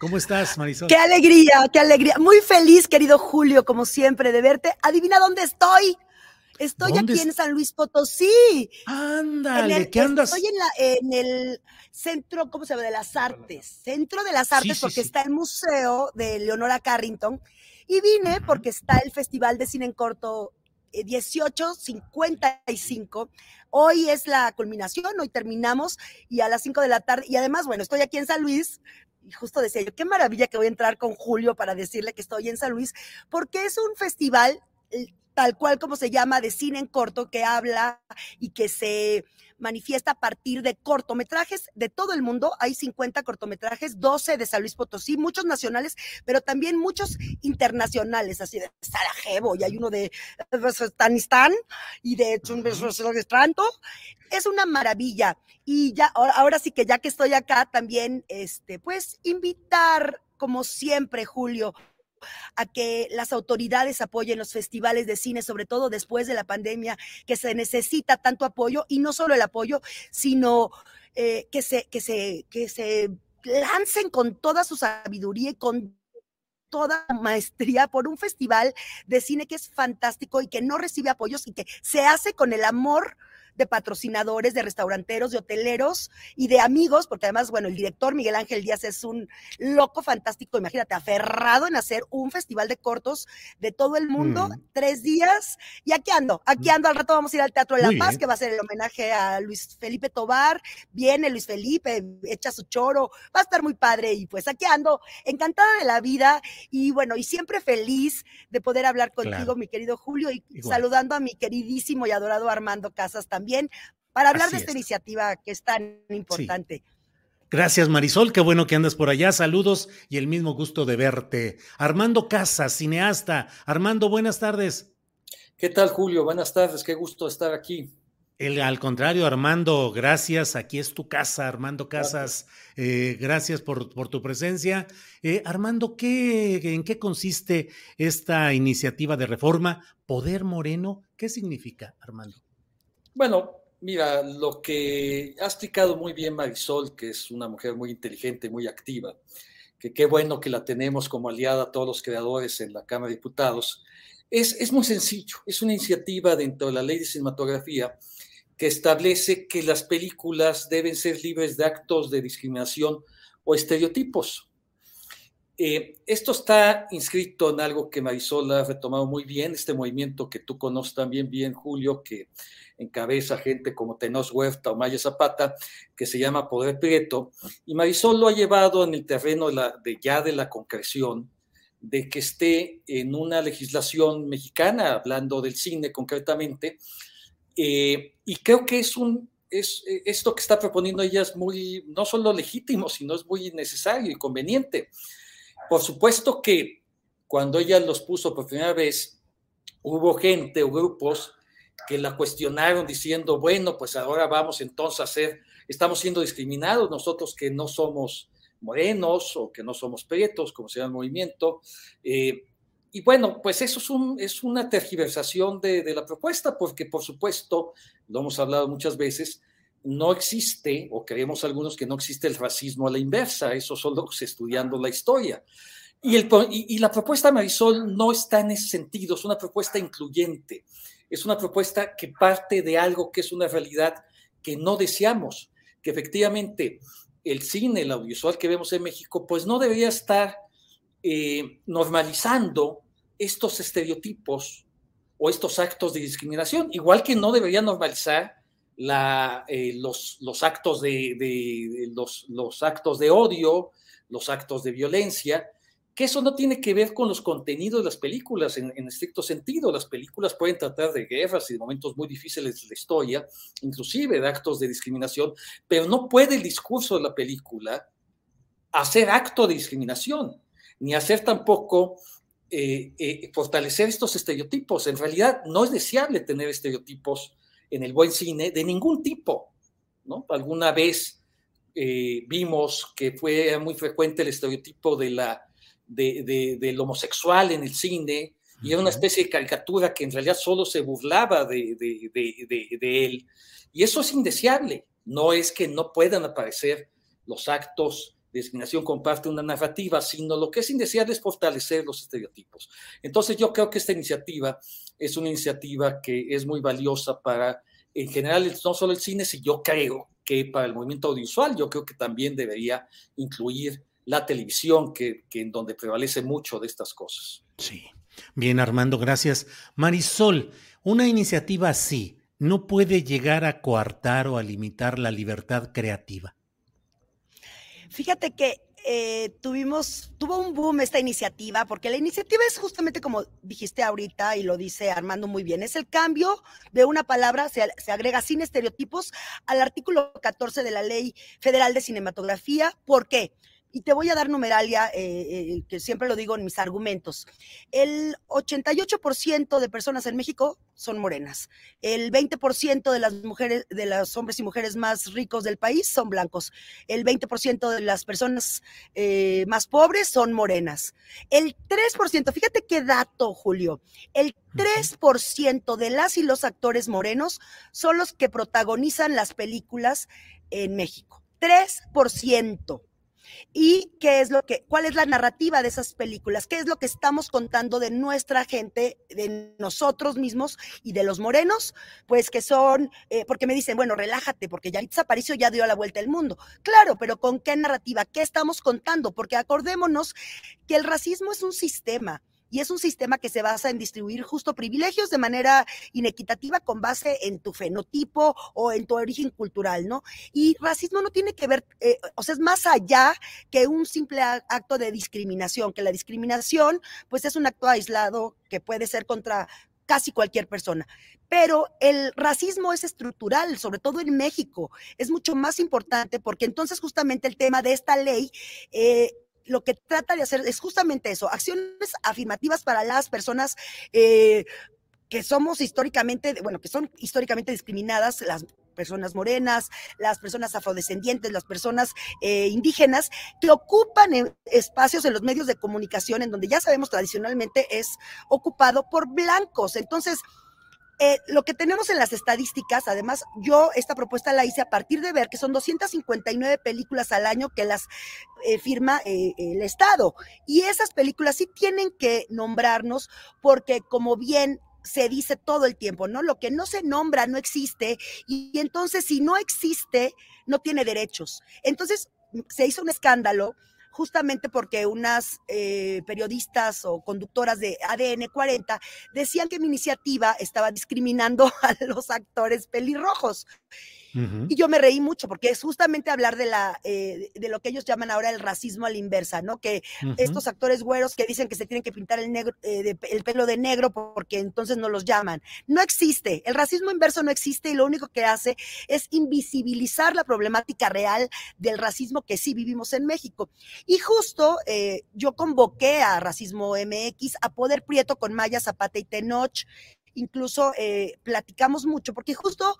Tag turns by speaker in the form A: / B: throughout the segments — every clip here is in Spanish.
A: ¿Cómo estás, Marisol?
B: Qué alegría, qué alegría. Muy feliz, querido Julio, como siempre, de verte. Adivina dónde estoy. Estoy aquí en San Luis Potosí.
A: Ándale, ¿qué andas?
B: Estoy en, la, en, el centro, ¿cómo se llama? De las artes. Centro de las artes, porque está el museo de Leonora Carrington. Y vine porque está el Festival de Cine en Corto 1855. Eh, hoy es la culminación, hoy terminamos y a las 5 de la tarde, y además, bueno, estoy aquí en San Luis, y justo decía yo, qué maravilla que voy a entrar con Julio para decirle que estoy en San Luis, porque es un festival tal cual como se llama de cine en corto que habla y que se manifiesta a partir de cortometrajes de todo el mundo. Hay 50 cortometrajes, 12 de San Luis Potosí, muchos nacionales, pero también muchos internacionales, así de Sarajevo, y hay uno de Afganistán y de Tranto. Es una maravilla. Y ya, ahora sí que ya que estoy acá, también, este, pues, invitar, como siempre, Julio, a que las autoridades apoyen los festivales de cine, sobre todo después de la pandemia, que se necesita tanto apoyo y no solo el apoyo, sino eh, que, se, que, se, que se lancen con toda su sabiduría y con toda maestría por un festival de cine que es fantástico y que no recibe apoyos y que se hace con el amor de patrocinadores, de restauranteros, de hoteleros y de amigos, porque además, bueno, el director Miguel Ángel Díaz es un loco fantástico, imagínate, aferrado en hacer un festival de cortos de todo el mundo, mm. tres días, y aquí ando, aquí mm. ando, al rato vamos a ir al Teatro de La Paz, que va a ser el homenaje a Luis Felipe Tobar, viene Luis Felipe, echa su choro, va a estar muy padre, y pues aquí ando, encantada de la vida, y bueno, y siempre feliz de poder hablar contigo, mi querido Julio, y saludando a mi queridísimo y adorado Armando Casas también para hablar de esta iniciativa que es tan importante.
A: Gracias, Marisol. Qué bueno que andas por allá. Saludos y el mismo gusto de verte. Armando Casas, cineasta. Armando, buenas tardes.
C: ¿Qué tal, Julio? Buenas tardes. Qué gusto estar aquí.
A: El, al contrario, Armando, gracias. Aquí es tu casa, Armando Casas. Gracias, eh, por, por, tu presencia. Eh, Armando, ¿qué, ¿en qué consiste esta iniciativa de reforma? Poder Moreno, ¿qué significa, Armando?
C: Bueno, mira, lo que ha explicado muy bien Marisol, que es una mujer muy inteligente, muy activa, que qué bueno que la tenemos como aliada a todos los creadores en la Cámara de Diputados, es, es muy sencillo, es una iniciativa dentro de la ley de cinematografía que establece que las películas deben ser libres de actos de discriminación o estereotipos. Eh, esto está inscrito en algo que Marisol ha retomado muy bien, este movimiento que tú conoces también bien, Julio, que encabeza gente como Tenos Huerta o Maya Zapata, que se llama Poder Prieto, y Marisol lo ha llevado en el terreno de, la, de ya de la concreción, de que esté en una legislación mexicana, hablando del cine concretamente, eh, y creo que es un, es, esto que está proponiendo ella es muy, no solo legítimo, sino es muy necesario y conveniente. Por supuesto que cuando ella los puso por primera vez, hubo gente o grupos que la cuestionaron diciendo, bueno, pues ahora vamos entonces a ser, estamos siendo discriminados nosotros que no somos morenos o que no somos prietos, como se llama el movimiento. Eh, y bueno, pues eso es, un, es una tergiversación de, la propuesta, porque por supuesto, lo hemos hablado muchas veces, no existe, o creemos algunos que no existe el racismo a la inversa, eso solo estudiando la historia. Y, la propuesta de Marisol no está en ese sentido, es una propuesta incluyente, es una propuesta que parte de algo que es una realidad que no deseamos, que efectivamente el cine, el audiovisual que vemos en México, pues no debería estar eh, normalizando estos estereotipos o estos actos de discriminación, igual que no debería normalizar la, eh, los, actos de, los, actos de odio, los actos de violencia, que eso no tiene que ver con los contenidos de las películas en, estricto sentido. Las películas pueden tratar de guerras y de momentos muy difíciles de la historia, inclusive de actos de discriminación, pero no puede el discurso de la película hacer acto de discriminación, ni hacer tampoco eh, eh, fortalecer estos estereotipos. En realidad no es deseable tener estereotipos en el buen cine de ningún tipo. ¿no? Alguna vez eh, vimos que fue muy frecuente el estereotipo de la, de, del homosexual en el cine y era una especie de caricatura que en realidad solo se burlaba de, de él. Y eso es indeseable. No es que no puedan aparecer los actos de discriminación comparte una narrativa, sino lo que es indeseable es fortalecer los estereotipos. Entonces yo creo que esta iniciativa es una iniciativa que es muy valiosa para, en general, no solo el cine, sino yo creo que para el movimiento audiovisual, yo creo que también debería incluir la televisión, que, que en donde prevalece mucho de estas cosas.
A: Sí. Bien, Armando, gracias. Marisol, una iniciativa así no puede llegar a coartar o a limitar la libertad creativa.
B: Fíjate que eh, tuvimos, tuvo un boom esta iniciativa, porque la iniciativa es justamente como dijiste ahorita y lo dice Armando muy bien, es el cambio de una palabra, se, se agrega sin estereotipos al artículo 14 de la Ley Federal de Cinematografía. ¿Por qué? Y te voy a dar numeralia, eh, eh, que siempre lo digo en mis argumentos. El 88% de personas en México son morenas. El 20% de las mujeres, de los hombres y mujeres más ricos del país son blancos. El 20% de las personas eh, más pobres son morenas. El 3%, fíjate qué dato, Julio. El 3% de las y los actores morenos son los que protagonizan las películas en México. 3% y qué es lo que, cuál es la narrativa de esas películas, qué es lo que estamos contando de nuestra gente, de nosotros mismos y de los morenos, pues que son, eh, porque me dicen, bueno, relájate, porque Yaritza Aparicio ya dio la vuelta al mundo. Claro, pero ¿con qué narrativa? ¿Qué estamos contando? Porque acordémonos que el racismo es un sistema y es un sistema que se basa en distribuir justo privilegios de manera inequitativa con base en tu fenotipo o en tu origen cultural, ¿no? Y racismo no tiene que ver, eh, o sea, es más allá que un simple acto de discriminación, que la discriminación pues es un acto aislado que puede ser contra casi cualquier persona. Pero el racismo es estructural, sobre todo en México. Es mucho más importante porque entonces justamente el tema de esta ley eh, lo que trata de hacer es justamente eso, acciones afirmativas para las personas eh, que somos históricamente, bueno, que son históricamente discriminadas, las personas morenas, las personas afrodescendientes, las personas eh, indígenas, que ocupan espacios en los medios de comunicación en donde ya sabemos tradicionalmente es ocupado por blancos. Entonces, eh, lo que tenemos en las estadísticas, además, yo esta propuesta la hice a partir de ver que son 259 películas al año que las eh, firma eh, el Estado. Y esas películas sí tienen que nombrarnos porque como bien se dice todo el tiempo, ¿no? Lo que no se nombra no existe y, entonces si no existe, no tiene derechos. Entonces se hizo un escándalo justamente porque unas eh, periodistas o conductoras de ADN 40 decían que mi iniciativa estaba discriminando a los actores pelirrojos. Y yo me reí mucho porque es justamente hablar de, la, eh, de lo que ellos llaman ahora el racismo a la inversa, ¿no? Que estos actores güeros que dicen que se tienen que pintar el, negro, eh, el pelo de negro porque entonces no los llaman. No existe. El racismo inverso no existe y lo único que hace es invisibilizar la problemática real del racismo que sí vivimos en México. Y justo eh, yo convoqué a Racismo MX, a Poder Prieto con Maya Zapata y Tenoch incluso platicamos mucho, porque justo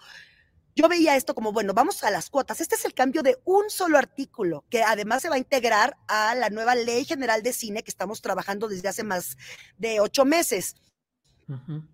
B: yo veía esto como, bueno, vamos a las cuotas. Este es el cambio de un solo artículo que además se va a integrar a la nueva ley general de cine que estamos trabajando desde hace más de ocho meses.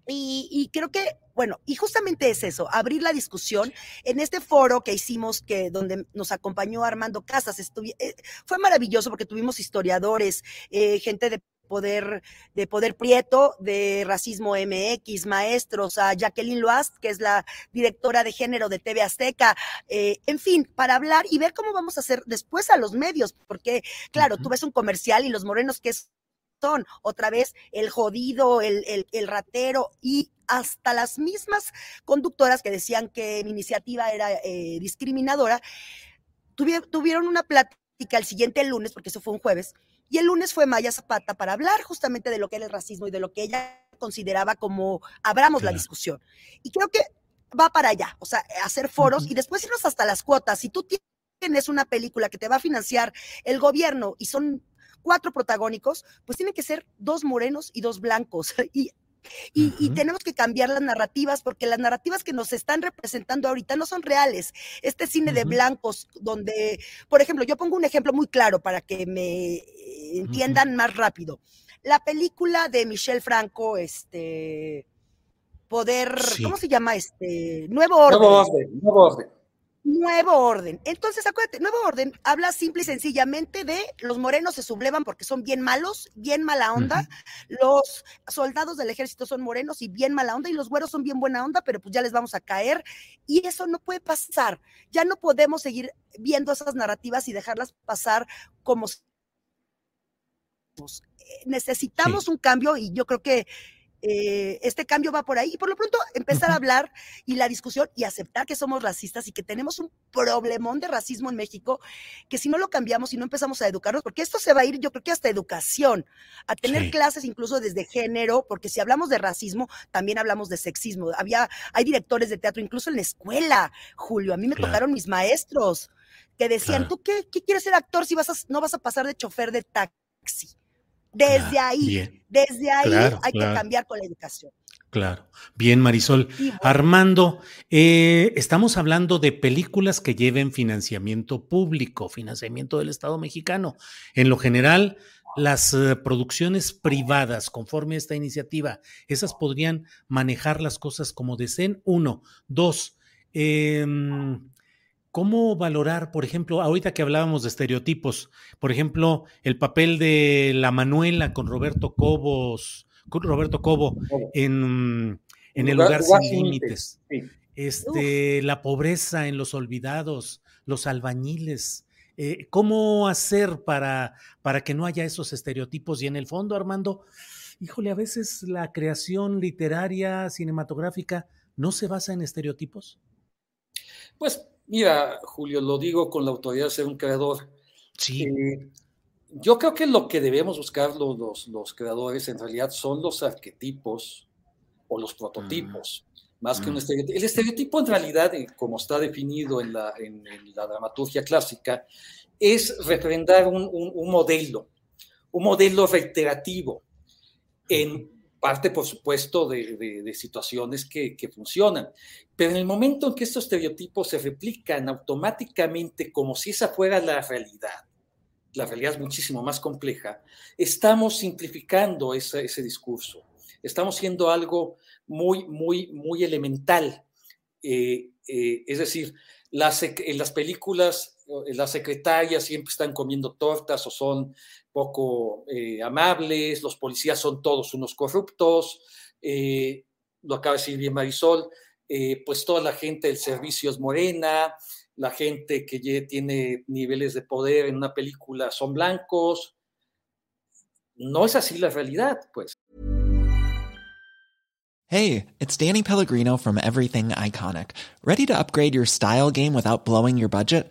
B: y, creo que, bueno, y justamente es eso, abrir la discusión en este foro que hicimos, que donde nos acompañó Armando Casas, eh, fue maravilloso porque tuvimos historiadores, eh, gente de poder, de poder Prieto, de Racismo MX, maestros, a Jacqueline Loast, que es la directora de género de TV Azteca, eh, en fin, para hablar y ver cómo vamos a hacer después a los medios, porque claro, tú ves un comercial y los morenos que son otra vez el jodido, el, el, ratero y hasta las mismas conductoras que decían que mi iniciativa era eh, discriminadora, tuvieron una plática el siguiente lunes, porque eso fue un jueves, y el lunes fue Maya Zapata para hablar justamente de lo que era el racismo y de lo que ella consideraba como abramos la discusión. Y creo que va para allá, o sea, hacer foros y después irnos hasta las cuotas. Si tú tienes una película que te va a financiar el gobierno y son cuatro protagónicos, pues tienen que ser dos morenos y dos blancos. Y y, tenemos que cambiar las narrativas porque las narrativas que nos están representando ahorita no son reales. Este cine de blancos donde, por ejemplo, yo pongo un ejemplo muy claro para que me entiendan más rápido. La película de Michelle Franco, este, Poder, ¿cómo se llama? Este, Nuevo Orden. Nuevo Orden, Nuevo Orden. Nuevo orden. Entonces, acuérdate, nuevo orden habla simple y sencillamente de los morenos se sublevan porque son bien malos, bien mala onda. Los soldados del ejército son morenos y bien mala onda, y los güeros son bien buena onda, pero pues ya les vamos a caer. Y eso no puede pasar. Ya no podemos seguir viendo esas narrativas y dejarlas pasar como necesitamos un cambio y yo creo que eh, este cambio va por ahí. Y por lo pronto empezar a hablar y la discusión y aceptar que somos racistas y que tenemos un problemón de racismo en México, que si no lo cambiamos y no empezamos a educarnos, porque esto se va a ir, yo creo que hasta educación, a tener clases incluso desde género, porque si hablamos de racismo, también hablamos de sexismo. Había, hay directores de teatro, incluso en la escuela, Julio, a mí me tocaron mis maestros que decían, ¿tú qué, quieres ser actor si vas no vas a pasar de chofer de taxi? Desde ahí, desde ahí hay que cambiar con la educación.
A: Claro. Bien, Marisol. Armando, eh, estamos hablando de películas que lleven financiamiento público, financiamiento del Estado mexicano. En lo general, las eh, producciones privadas, conforme a esta iniciativa, esas podrían manejar las cosas como deseen. Uno. Dos, eh, ¿Cómo valorar, por ejemplo, ahorita que hablábamos de estereotipos, por ejemplo, el papel de la Manuela con Roberto Cobos, con Roberto Cobo en, en El lugar, sin límites? Este, la pobreza en los olvidados, los albañiles. Eh, ¿Cómo hacer para, para que no haya esos estereotipos? Y en el fondo, Armando, híjole, a veces la creación literaria, cinematográfica, ¿no se basa en estereotipos?
C: Pues Mira, Julio, lo digo con la autoridad de ser un creador. Sí. Eh, yo creo que lo que debemos buscar los, los, creadores en realidad son los arquetipos o los prototipos, mm. más que un mm. estereotipo. El estereotipo en realidad, eh, como está definido en la, en, la dramaturgia clásica, es refrendar un, un, un modelo, un modelo reiterativo en parte, por supuesto, de, situaciones que, funcionan. Pero en el momento en que estos estereotipos se replican automáticamente como si esa fuera la realidad, la realidad es muchísimo más compleja, estamos simplificando ese, discurso. Estamos siendo algo muy, muy, muy elemental. Eh, eh, es decir, en las películas, eh, las secretarias siempre están comiendo tortas o son poco eh, amables, los policías son todos unos corruptos, eh, lo acaba de decir bien Marisol, pues toda la gente del servicio es morena, la gente que tiene niveles de poder en una película son blancos. No es así la realidad, pues.
D: Hey, it's Danny Pellegrino from Everything Iconic. Ready to upgrade your style game without blowing your budget?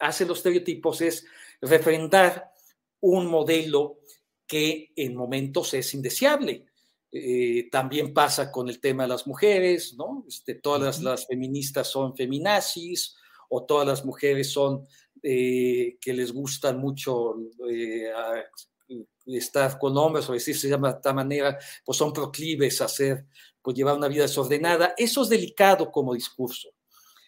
C: hacen los estereotipos es refrendar un modelo que en momentos es indeseable. Eh, también pasa con el tema de las mujeres, ¿no? Este, todas las, las, feministas son feminazis o todas las mujeres son eh, que les gustan mucho eh, estar con hombres o decirse de esta manera, pues son proclives a hacer, pues llevar una vida desordenada. Eso es delicado como discurso.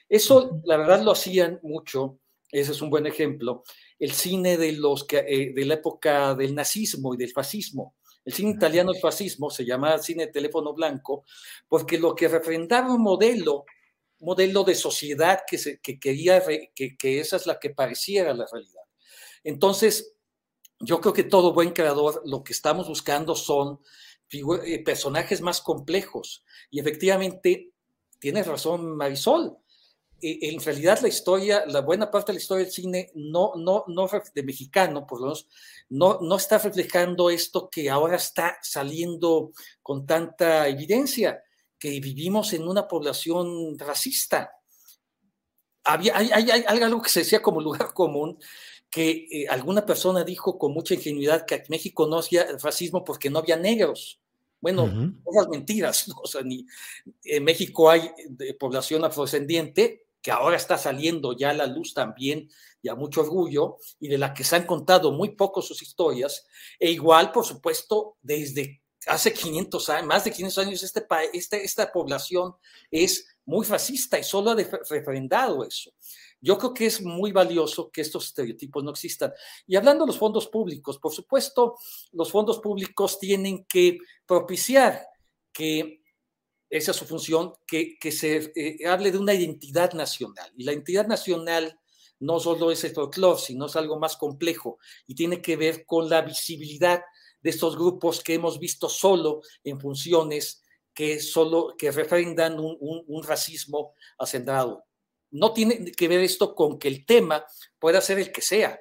C: Eso, la verdad, lo hacían mucho ese es un buen ejemplo. El cine de, los, eh, de la época del nazismo y del fascismo. El cine italiano del fascismo se llamaba cine de teléfono blanco porque lo que refrendaba un modelo, modelo de sociedad que, se, que quería que, que esa es la que pareciera la realidad. Entonces, yo creo que todo buen creador lo que estamos buscando son eh, personajes más complejos. Y efectivamente, tienes razón Marisol, en realidad la historia, la buena parte de la historia del cine no, no, no de mexicano, por lo menos, no, no está reflejando esto que ahora está saliendo con tanta evidencia, que vivimos en una población racista. Había, hay, hay, hay algo que se decía como lugar común, que eh, alguna persona dijo con mucha ingenuidad que México no hacía racismo porque no había negros. Bueno, uh mentiras, o sea, ni, en México hay población afrodescendiente, que ahora está saliendo ya a la luz también y a mucho orgullo, y de la que se han contado muy poco sus historias, e igual, por supuesto, desde hace 500 años, más de 500 años, este, este, esta población es muy fascista y solo ha refrendado eso. Yo creo que es muy valioso que estos estereotipos no existan. Y hablando de los fondos públicos, por supuesto, los fondos públicos tienen que propiciar que esa es su función, que, se eh, hable de una identidad nacional. Y la identidad nacional no solo es el folclore, sino es algo más complejo y tiene que ver con la visibilidad de estos grupos que hemos visto solo en funciones que solo que refrendan un, racismo acendrado. No tiene que ver esto con que el tema pueda ser el que sea.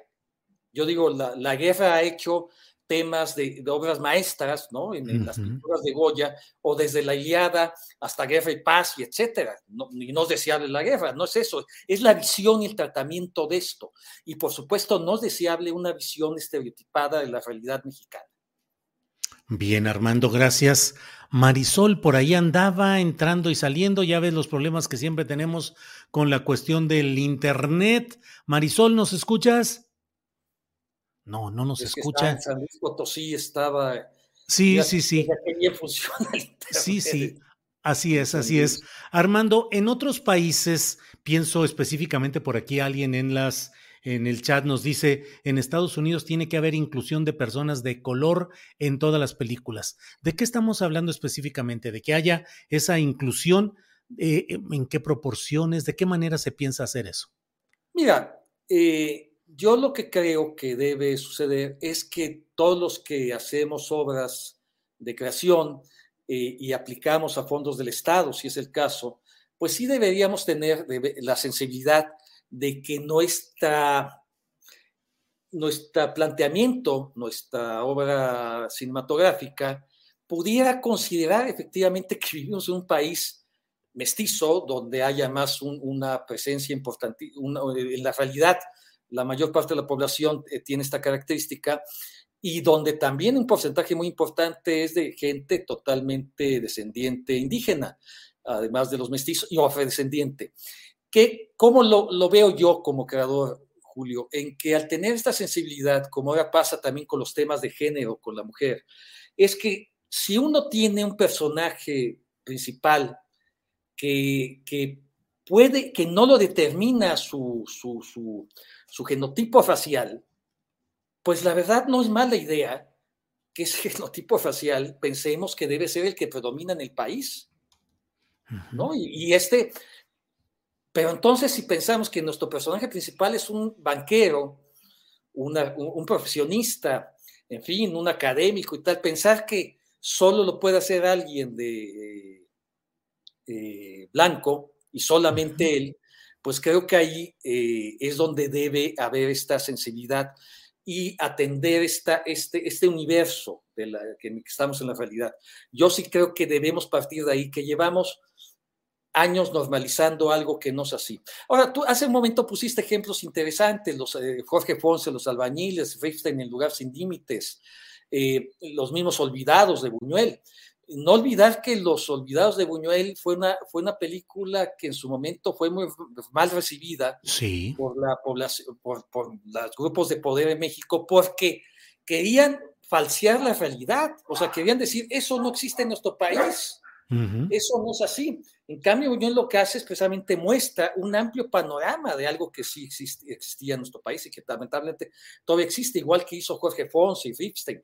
C: Yo digo, la, la guerra ha hecho temas de, obras maestras, ¿no? En, las pinturas de Goya, o desde la Iliada hasta Guerra y Paz, y etcétera. No, y no es deseable la guerra, no es eso, es la visión y el tratamiento de esto. Y por supuesto, no es deseable una visión estereotipada de la realidad mexicana.
A: Bien, Armando, gracias. Marisol por ahí andaba entrando y saliendo, ya ves los problemas que siempre tenemos con la cuestión del Internet. Marisol, ¿nos escuchas? No, no nos escucha.
C: San Luis Potosí estaba.
A: Sí, sí, sí.
C: Sí,
A: sí. Así es, así es. Armando, en otros países, pienso específicamente por aquí, alguien en las en el chat nos dice, en Estados Unidos tiene que haber inclusión de personas de color en todas las películas. ¿De qué estamos hablando específicamente? ¿De que haya esa inclusión? Eh, ¿En qué proporciones? ¿De qué manera se piensa hacer eso?
C: Mira, eh, yo lo que creo que debe suceder es que todos los que hacemos obras de creación eh, y aplicamos a fondos del Estado, si es el caso, pues sí deberíamos tener la sensibilidad de que nuestra, nuestro planteamiento, nuestra obra cinematográfica, pudiera considerar efectivamente que vivimos en un país mestizo, donde haya más una presencia importante, en la realidad la mayor parte de la población eh, tiene esta característica y donde también un porcentaje muy importante es de gente totalmente descendiente indígena, además de los mestizos y afrodescendiente. Que, ¿Cómo lo, lo veo yo como creador, Julio? En que al tener esta sensibilidad, como ahora pasa también con los temas de género, con la mujer, es que si uno tiene un personaje principal que, que puede, que no lo determina su, su, su, su genotipo facial, pues la verdad no es mala idea que ese genotipo facial pensemos que debe ser el que predomina en el país. ¿no? Y, este, Pero entonces si pensamos que nuestro personaje principal es un banquero, un, profesionista, en fin, un académico y tal, pensar que solo lo puede hacer alguien de eh, blanco y solamente él, pues creo que ahí eh, es donde debe haber esta sensibilidad y atender esta, este, este universo de la que estamos en la realidad. Yo sí creo que debemos partir de ahí, que llevamos años normalizando algo que no es así. Ahora, tú hace un momento pusiste ejemplos interesantes, los eh, Jorge Ponce, los albañiles, Ripstein en Lugar Sin Límites, eh, los mismos Olvidados de Buñuel. No olvidar que Los Olvidados de Buñuel fue una, fue una película que en su momento fue muy mal recibida por, la población, por, por los grupos de poder en México porque querían falsear la realidad, o sea, querían decir, eso no existe en nuestro país eso no es así. En cambio, Unión lo que hace es precisamente muestra un amplio panorama de algo que sí existía en nuestro país y que lamentablemente todavía existe, igual que hizo Jorge Fons y Ripstein.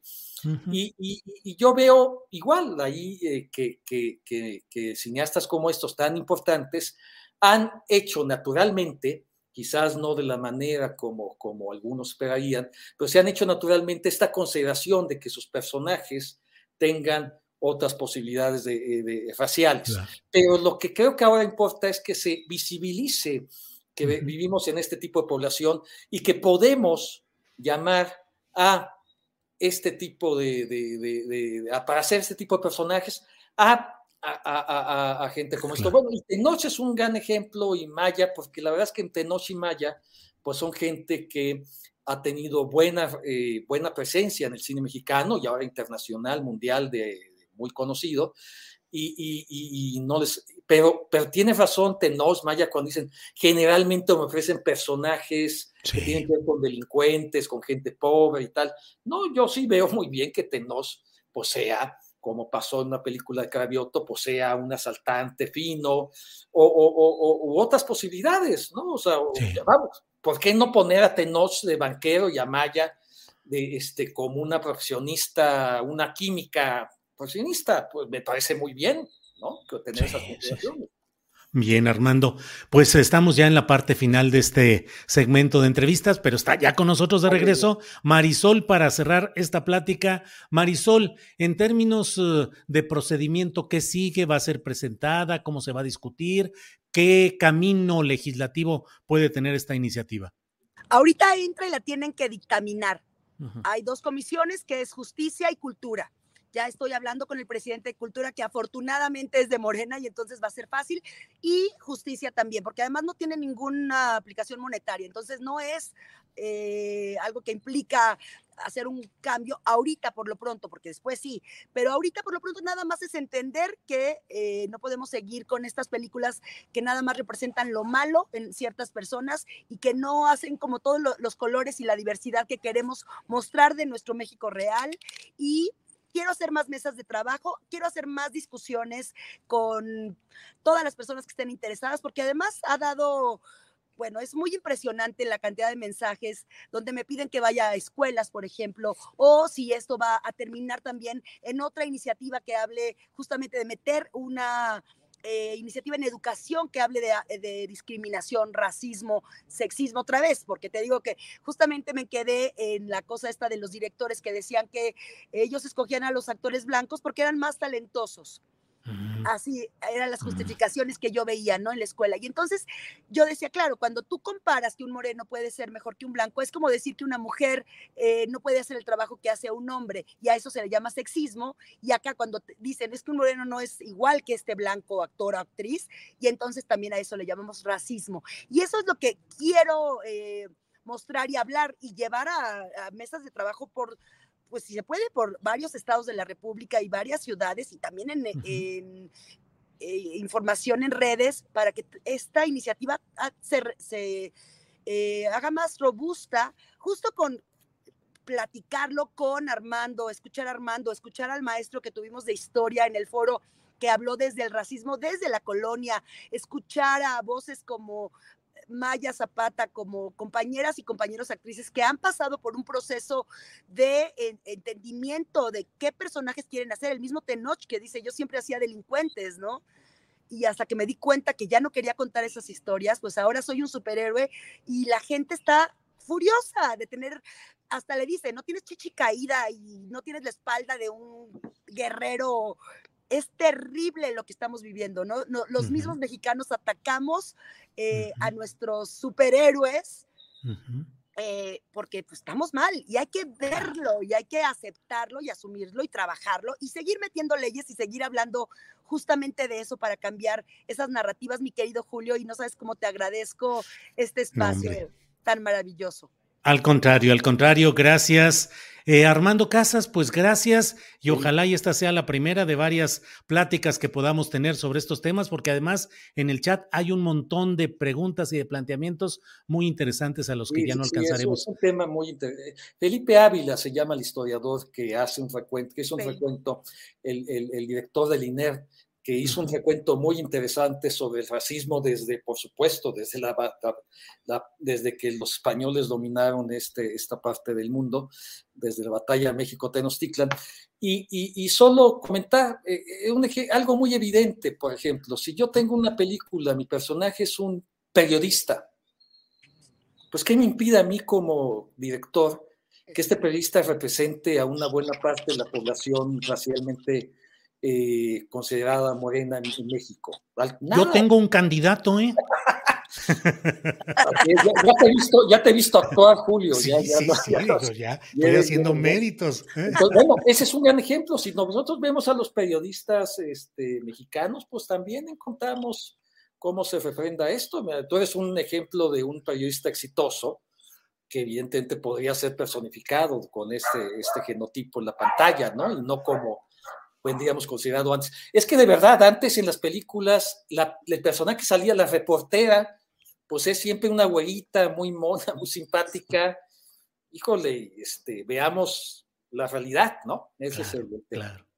C: y, yo veo igual ahí eh, que, cineastas como estos tan importantes han hecho naturalmente quizás no de la manera como, como algunos esperarían, pero se han hecho naturalmente esta consideración de que sus personajes tengan otras posibilidades de, eh, faciales. Pero lo que creo que ahora importa es que se visibilice que vivimos en este tipo de población y que podemos llamar a este tipo de, para hacer este tipo de personajes a, a, gente como esto. Bueno, y Tenoch es un gran ejemplo y Maya, porque la verdad es que en Tenoch y Maya, pues son gente que ha tenido buena, eh, buena presencia en el cine mexicano y ahora internacional, mundial de, muy conocido, y, no les, pero, pero tiene razón Tenos Maya cuando dicen, generalmente me ofrecen personajes que tienen que ver con delincuentes, con gente pobre y tal. No, yo sí veo muy bien que Tenos posea, como pasó en una película de Cravioto, posea un asaltante fino o, o, u otras posibilidades, ¿no? O sea, vamos, ¿por qué no poner a Tenos de banquero y a Maya de, este, como una profesionista, una química pues me parece muy bien, ¿no? Que tener esas
A: Bien, Armando. Pues estamos ya en la parte final de este segmento de entrevistas, pero está ya con nosotros de regreso Marisol para cerrar esta plática. Marisol, en términos eh, de procedimiento, ¿qué sigue? ¿Va a ser presentada? ¿Cómo se va a discutir? ¿Qué camino legislativo puede tener esta iniciativa?
B: Ahorita entra y la tienen que dictaminar. Hay dos comisiones que es justicia y cultura ya estoy hablando con el presidente de Cultura, que afortunadamente es de Morena y entonces va a ser fácil, y justicia también, porque además no tiene ninguna aplicación monetaria, entonces no es eh, algo que implica hacer un cambio ahorita por lo pronto, porque después sí, pero ahorita por lo pronto nada más es entender que eh, no podemos seguir con estas películas que nada más representan lo malo en ciertas personas y que no hacen como todos los colores y la diversidad que queremos mostrar de nuestro México real y quiero hacer más mesas de trabajo, quiero hacer más discusiones con todas las personas que estén interesadas, porque además ha dado bueno, es muy impresionante la cantidad de mensajes donde me piden que vaya a escuelas, por ejemplo, o si esto va a terminar también en otra iniciativa que hable justamente de meter una eh, iniciativa en educación que hable de, discriminación, racismo, sexismo otra vez, porque te digo que justamente me quedé en la cosa esta de los directores que decían que ellos escogían a los actores blancos porque eran más talentosos. Así eran las justificaciones que yo veía, ¿no? En la escuela. Y entonces yo decía, claro, cuando tú comparas que un moreno puede ser mejor que un blanco, es como decir que una mujer eh, no puede hacer el trabajo que hace un hombre, y a eso se le llama sexismo. Y acá cuando dicen, es que un moreno no es igual que este blanco actor o actriz, y entonces también a eso le llamamos racismo. Y eso es lo que quiero... Eh, mostrar y hablar y llevar a mesas de trabajo por pues si se puede, por varios estados de la República y varias ciudades y también en, eh, información en redes para que esta iniciativa se, eh, haga más robusta, justo con platicarlo con Armando, escuchar a Armando, escuchar al maestro que tuvimos de historia en el foro que habló desde el racismo, desde la colonia, escuchar a voces como Maya Zapata como compañeras y compañeros actrices que han pasado por un proceso de entendimiento de qué personajes quieren hacer. El mismo Tenoch que dice, yo siempre hacía delincuentes, ¿no? y hasta que me di cuenta que ya no quería contar esas historias, pues ahora soy un superhéroe y la gente está furiosa de tener, hasta le dice, no tienes chichi caída y no tienes la espalda de un guerrero. Es terrible lo que estamos viviendo, ¿no? los mismos mexicanos atacamos eh, a nuestros superhéroes. Eh, porque pues, estamos mal y hay que verlo y hay que aceptarlo y asumirlo y trabajarlo y seguir metiendo leyes y seguir hablando justamente de eso para cambiar esas narrativas, mi querido Julio, y no sabes cómo te agradezco este espacio tan maravilloso.
A: Al contrario, al contrario, gracias. Eh, Armando Casas, pues gracias y ojalá y esta sea la primera de varias pláticas que podamos tener sobre estos temas, porque además en el chat hay un montón de preguntas y de planteamientos muy interesantes a los que ya no alcanzaremos.
C: es un tema muy interesante. Felipe Ávila se llama el historiador que hace un recuento, que es un recuento, el, el, el director del INER que hizo un recuento muy interesante sobre el racismo desde, por supuesto, desde, la, desde que los españoles dominaron este, esta parte del mundo, desde la batalla México-Tenochtitlan. Y, y, solo comentar eh, eh, un, algo muy evidente, por ejemplo, si yo tengo una película, mi personaje es un periodista, pues ¿qué me impide a mí como director que este periodista represente a una buena parte de la población racialmente eh, considerada morena en, México.
A: Yo tengo un candidato, ¿eh?
C: ya, te he visto, actuar, Julio. ya,
A: estoy haciendo méritos.
C: bueno, ese es un gran ejemplo. Si nosotros vemos a los periodistas este, mexicanos, pues también encontramos cómo se refrenda esto. Tú eres un ejemplo de un periodista exitoso que evidentemente podría ser personificado con este, este genotipo en la pantalla, ¿no? Y no como digamos, considerado antes. Es que de verdad, antes en las películas, la, el personaje que salía, la reportera, pues es siempre una güerita muy mona, muy simpática. Híjole, este, veamos la realidad, ¿no?
A: Ese es el, Claro.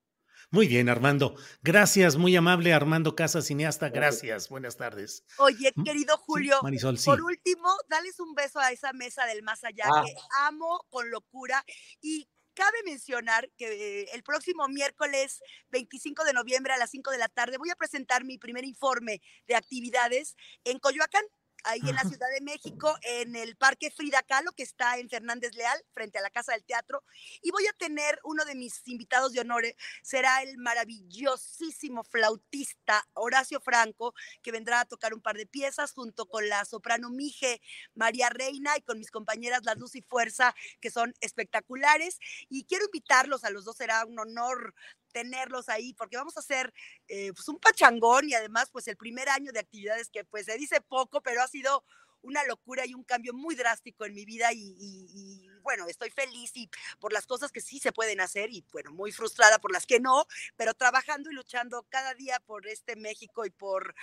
A: Muy bien, Armando. Gracias, muy amable Armando Casa, cineasta. Gracias. Buenas tardes.
B: Oye, querido Julio, por último, dales un beso a esa mesa del más allá ah. que amo con locura y Cabe mencionar que el próximo miércoles 25 de noviembre a las 5 de la tarde voy a presentar mi primer informe de actividades en Coyoacán ahí en la Ciudad de México, en el Parque Frida Kahlo, que está en Fernández Leal, frente a la Casa del Teatro. Y voy a tener uno de mis invitados de honor, será el maravillosísimo flautista Horacio Franco, que vendrá a tocar un par de piezas junto con la soprano Mije María Reina y con mis compañeras La Luz y Fuerza, que son espectaculares. Y quiero invitarlos a los dos, será un honor tenerlos ahí, porque vamos a hacer eh, pues un pachangón y además pues el primer año de actividades que pues se dice poco, pero ha sido una locura y un cambio muy drástico en mi vida y, bueno, estoy feliz y por las cosas que sí se pueden hacer y bueno, muy frustrada por las que no, pero trabajando y luchando cada día por este México y por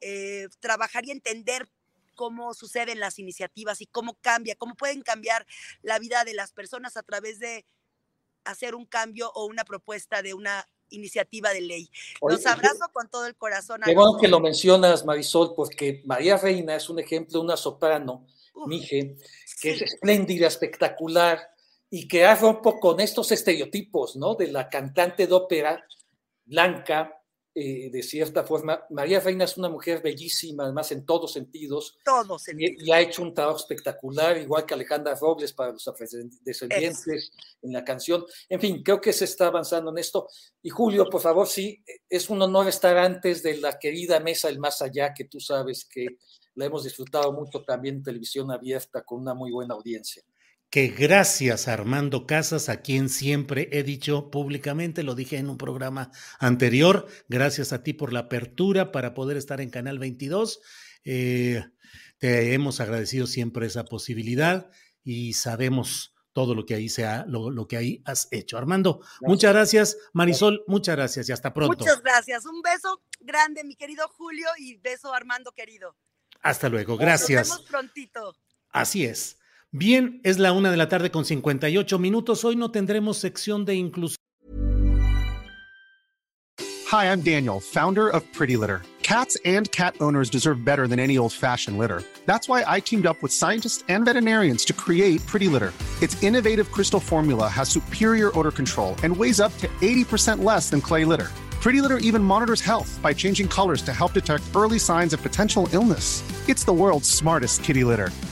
B: eh, trabajar y entender cómo suceden las iniciativas y cómo cambia, cómo pueden cambiar la vida de las personas a través de hacer un cambio o una propuesta de una iniciativa de ley. Los abrazo con todo el corazón.
C: Qué bueno que lo mencionas, Marisol, porque María Reina es un ejemplo de una soprano, Mije, que es espléndida, espectacular, y que rompo con estos estereotipos, ¿no? De la cantante de ópera blanca, eh, de cierta forma. María Reina es una mujer bellísima, además en todos sentidos.
B: Todos
C: Y, ha hecho un trabajo espectacular, igual que Alejandra Robles para los descendientes en la canción. En fin, creo que se está avanzando en esto. Y Julio, por favor, sí, es un honor estar antes de la querida mesa del más allá, que tú sabes que la hemos disfrutado mucho también en televisión abierta con una muy buena audiencia
A: que gracias a Armando Casas, a quien siempre he dicho públicamente, lo dije en un programa anterior, gracias a ti por la apertura para poder estar en Canal 22. Eh, te hemos agradecido siempre esa posibilidad y sabemos todo lo que ahí sea, lo, que ahí has hecho. Armando, muchas gracias. Marisol, muchas gracias y hasta pronto.
B: Muchas gracias. Un beso grande, mi querido Julio, y beso Armando querido.
A: Hasta luego, gracias.
B: Nos vemos prontito.
A: Así es. Bien, es la una de la tarde con 58 minutos. Hoy no tendremos sección de inclusión.
E: Hi, I'm Daniel, founder of Pretty Litter. Cats and cat owners deserve better than any old-fashioned litter. That's why I teamed up with scientists and veterinarians to create Pretty Litter. Its innovative crystal formula has superior odor control and weighs up to 80% less than clay litter. Pretty Litter even monitors health by changing colors to help detect early signs of potential illness. It's the world's smartest kitty litter.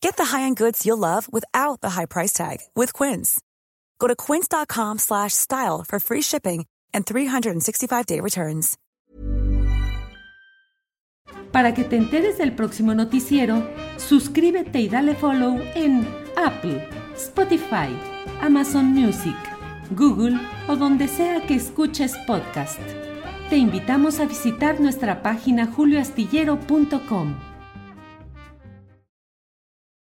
F: Get the high-end goods you'll love without the high price tag with Quince. Go to quince.com slash style for free shipping and 365-day returns.
G: Para que te enteres del próximo noticiero, suscríbete y dale follow en Apple, Spotify, Amazon Music, Google o donde sea que escuches podcast. Te invitamos a visitar nuestra página julioastillero.com.